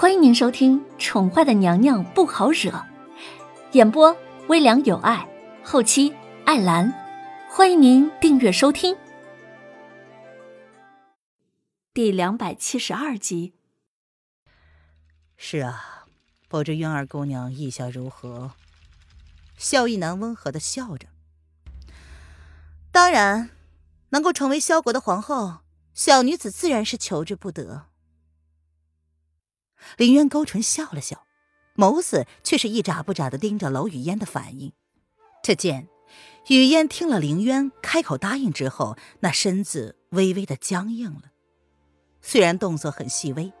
欢迎您收听《宠坏的娘娘不好惹》，演播微凉有爱，后期艾兰。欢迎您订阅收听。第两百七十二集。是啊，不知渊儿姑娘意下如何？萧逸南温和的笑着。当然，能够成为萧国的皇后，小女子自然是求之不得。林渊勾唇笑了笑，眸子却是一眨不眨的盯着娄雨嫣的反应。只见雨嫣听了林渊开口答应之后，那身子微微的僵硬了。虽然动作很细微，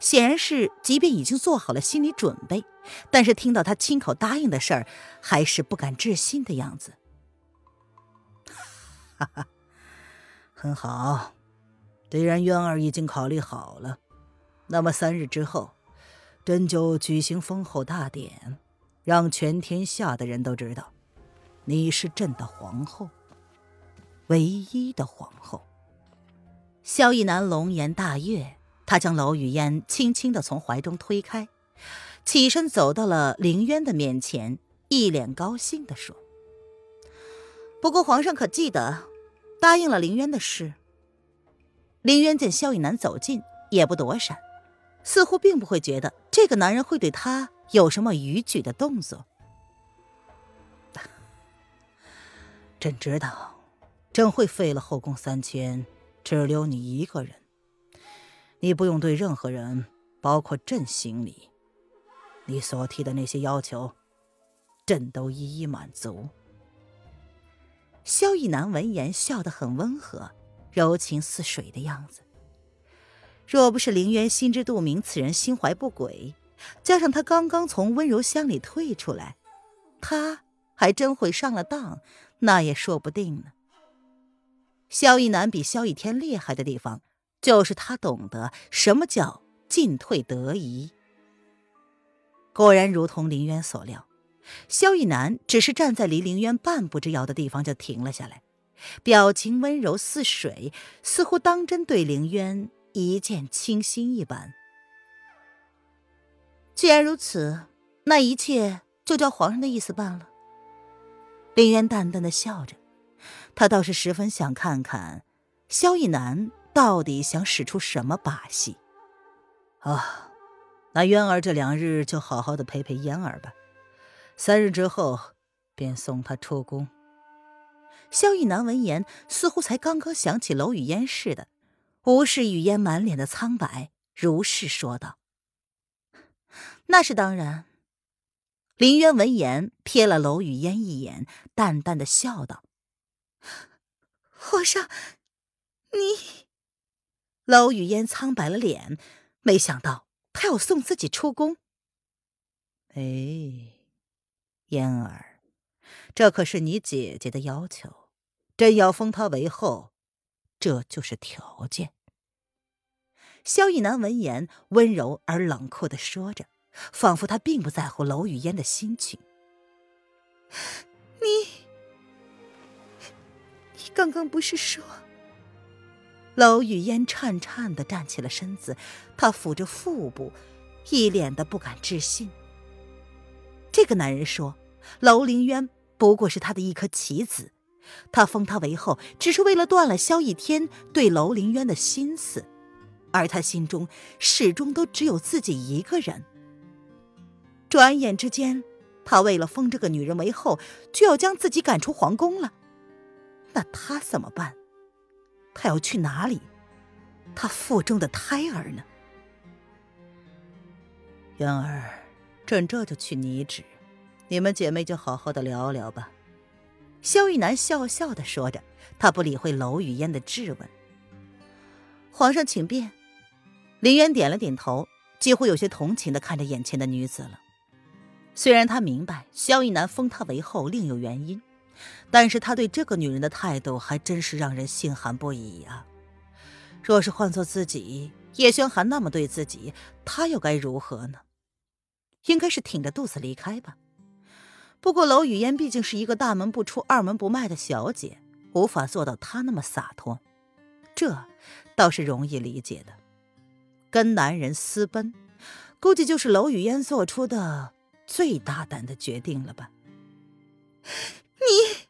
显然是即便已经做好了心理准备，但是听到他亲口答应的事儿，还是不敢置信的样子。哈哈，很好，既然渊儿已经考虑好了。那么三日之后，朕就举行封后大典，让全天下的人都知道，你是朕的皇后，唯一的皇后。萧逸南龙颜大悦，他将娄雨嫣轻轻的从怀中推开，起身走到了凌渊的面前，一脸高兴的说：“不过皇上可记得，答应了凌渊的事。”凌渊见萧逸南走近，也不躲闪。似乎并不会觉得这个男人会对他有什么逾矩的动作。朕知道，朕会废了后宫三千，只留你一个人。你不用对任何人，包括朕行礼。你所提的那些要求，朕都一一满足。萧逸南闻言笑得很温和，柔情似水的样子。若不是凌渊心知肚明此人心怀不轨，加上他刚刚从温柔乡里退出来，他还真会上了当，那也说不定呢。萧逸南比萧逸天厉害的地方，就是他懂得什么叫进退得宜。果然如同林渊所料，萧逸南只是站在离凌渊半步之遥的地方就停了下来，表情温柔似水，似乎当真对凌渊。一见倾心一般。既然如此，那一切就照皇上的意思办了。林渊淡淡的笑着，他倒是十分想看看萧逸南到底想使出什么把戏。啊，那渊儿这两日就好好的陪陪嫣儿吧，三日之后便送她出宫。萧逸南闻言，似乎才刚刚想起楼雨嫣似的。无视雨嫣满脸的苍白，如是说道：“那是当然。”林渊闻言瞥了娄雨嫣一眼，淡淡的笑道：“皇上，你……”娄雨嫣苍白了脸，没想到他要送自己出宫。哎，嫣儿，这可是你姐姐的要求，朕要封她为后，这就是条件。萧逸南闻言，温柔而冷酷的说着，仿佛他并不在乎娄雨嫣的心情。你，你刚刚不是说？娄雨嫣颤颤的站起了身子，她抚着腹部，一脸的不敢置信。这个男人说，娄凌渊不过是他的一颗棋子，他封他为后，只是为了断了萧逸天对楼凌渊的心思。而他心中始终都只有自己一个人。转眼之间，他为了封这个女人为后，就要将自己赶出皇宫了。那他怎么办？他要去哪里？他腹中的胎儿呢？渊儿，朕这就去拟旨，你们姐妹就好好的聊聊吧。萧玉南笑笑的说着，他不理会娄雨嫣的质问。皇上，请便。林渊点了点头，几乎有些同情的看着眼前的女子了。虽然他明白萧逸南封她为后另有原因，但是他对这个女人的态度还真是让人心寒不已啊！若是换做自己，叶轩寒那么对自己，他又该如何呢？应该是挺着肚子离开吧。不过娄雨嫣毕竟是一个大门不出二门不迈的小姐，无法做到她那么洒脱，这倒是容易理解的。跟男人私奔，估计就是娄雨嫣做出的最大胆的决定了吧？你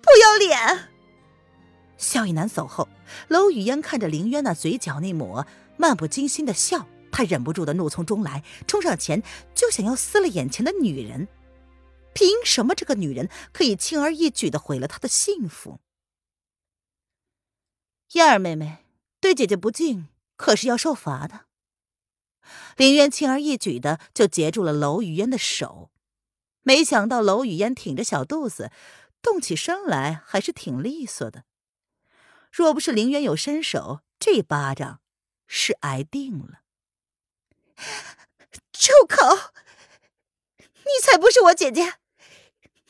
不要脸！萧逸南走后，娄雨嫣看着林渊那嘴角那抹漫不经心的笑，她忍不住的怒从中来，冲上前就想要撕了眼前的女人。凭什么这个女人可以轻而易举的毁了他的幸福？燕儿妹妹对姐姐不敬，可是要受罚的。凌渊轻而易举的就截住了娄雨嫣的手，没想到娄雨嫣挺着小肚子，动起身来还是挺利索的。若不是凌渊有身手，这巴掌是挨定了。住口！你才不是我姐姐，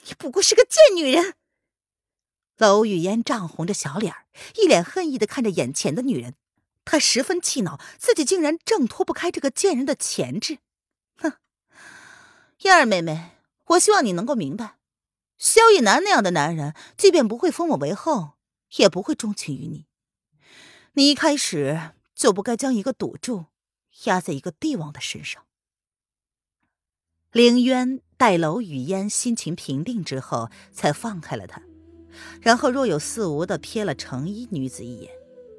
你不过是个贱女人。娄雨嫣涨红着小脸一脸恨意的看着眼前的女人。他十分气恼，自己竟然挣脱不开这个贱人的钳制。哼，燕儿妹妹，我希望你能够明白，萧逸南那样的男人，即便不会封我为后，也不会钟情于你。你一开始就不该将一个赌注压在一个帝王的身上。凌渊待楼雨嫣心情平定之后，才放开了他，然后若有似无的瞥了程衣女子一眼。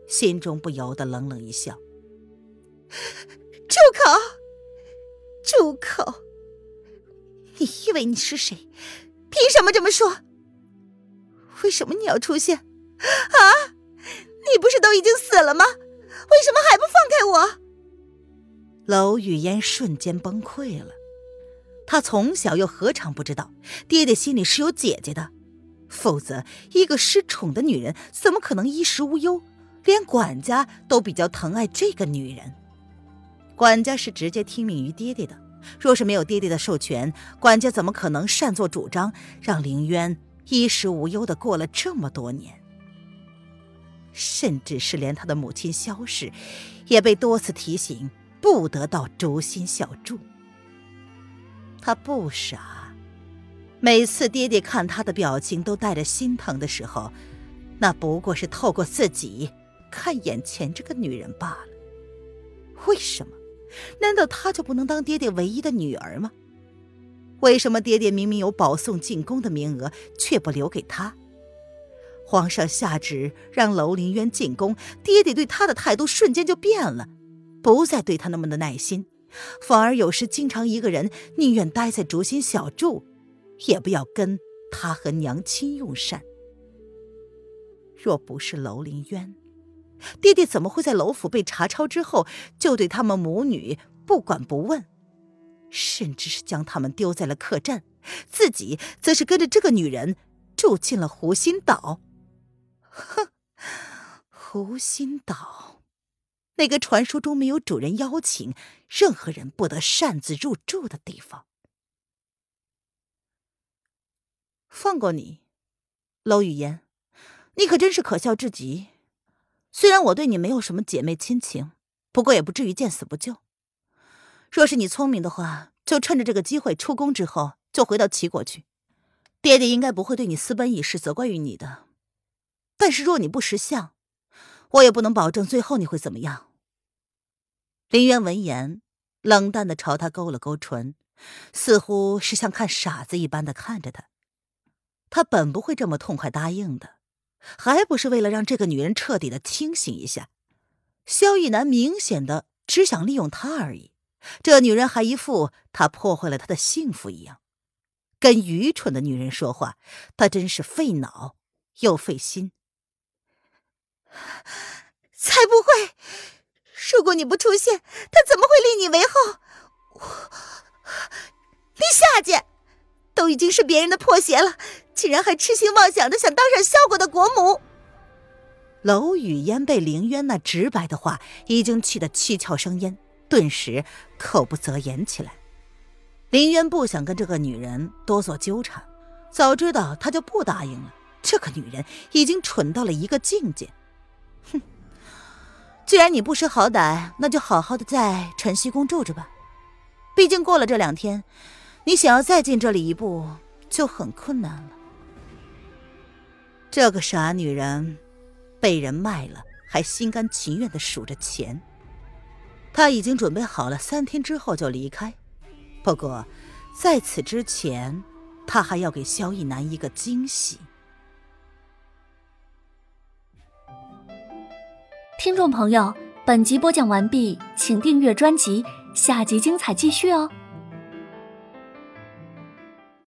心中不由得冷冷一笑：“住口！住口！你以为你是谁？凭什么这么说？为什么你要出现？啊！你不是都已经死了吗？为什么还不放开我？”娄雨嫣瞬间崩溃了。她从小又何尝不知道爹爹心里是有姐姐的？否则，一个失宠的女人怎么可能衣食无忧？连管家都比较疼爱这个女人，管家是直接听命于爹爹的。若是没有爹爹的授权，管家怎么可能擅作主张，让凌渊衣食无忧的过了这么多年？甚至是连他的母亲萧氏，也被多次提醒不得到竹心小筑。他不傻，每次爹爹看他的表情都带着心疼的时候，那不过是透过自己。看眼前这个女人罢了。为什么？难道她就不能当爹爹唯一的女儿吗？为什么爹爹明明有保送进宫的名额，却不留给她？皇上下旨让楼凌渊进宫，爹爹对他的态度瞬间就变了，不再对他那么的耐心，反而有时经常一个人宁愿待在竹心小筑，也不要跟他和娘亲用膳。若不是楼凌渊，爹爹怎么会在楼府被查抄之后，就对他们母女不管不问，甚至是将他们丢在了客栈，自己则是跟着这个女人住进了湖心岛？哼，湖心岛，那个传说中没有主人邀请，任何人不得擅自入住的地方。放过你，楼雨嫣，你可真是可笑至极。虽然我对你没有什么姐妹亲情，不过也不至于见死不救。若是你聪明的话，就趁着这个机会出宫之后就回到齐国去，爹爹应该不会对你私奔一事责怪于你的。但是若你不识相，我也不能保证最后你会怎么样。林渊闻言，冷淡的朝他勾了勾唇，似乎是像看傻子一般的看着他。他本不会这么痛快答应的。还不是为了让这个女人彻底的清醒一下，萧逸南明显的只想利用她而已。这女人还一副他破坏了他的幸福一样，跟愚蠢的女人说话，他真是费脑又费心。才不会！如果你不出现，他怎么会立你为后？我，立下贱！都已经是别人的破鞋了，竟然还痴心妄想的想当上萧国的国母。娄雨嫣被凌渊那直白的话已经气得七窍生烟，顿时口不择言起来。凌渊不想跟这个女人多做纠缠，早知道他就不答应了。这个女人已经蠢到了一个境界。哼，既然你不识好歹，那就好好的在晨曦宫住着吧。毕竟过了这两天。你想要再进这里一步，就很困难了。这个傻女人，被人卖了，还心甘情愿的数着钱。他已经准备好了三天之后就离开。不过，在此之前，他还要给萧逸南一个惊喜。听众朋友，本集播讲完毕，请订阅专辑，下集精彩继续哦。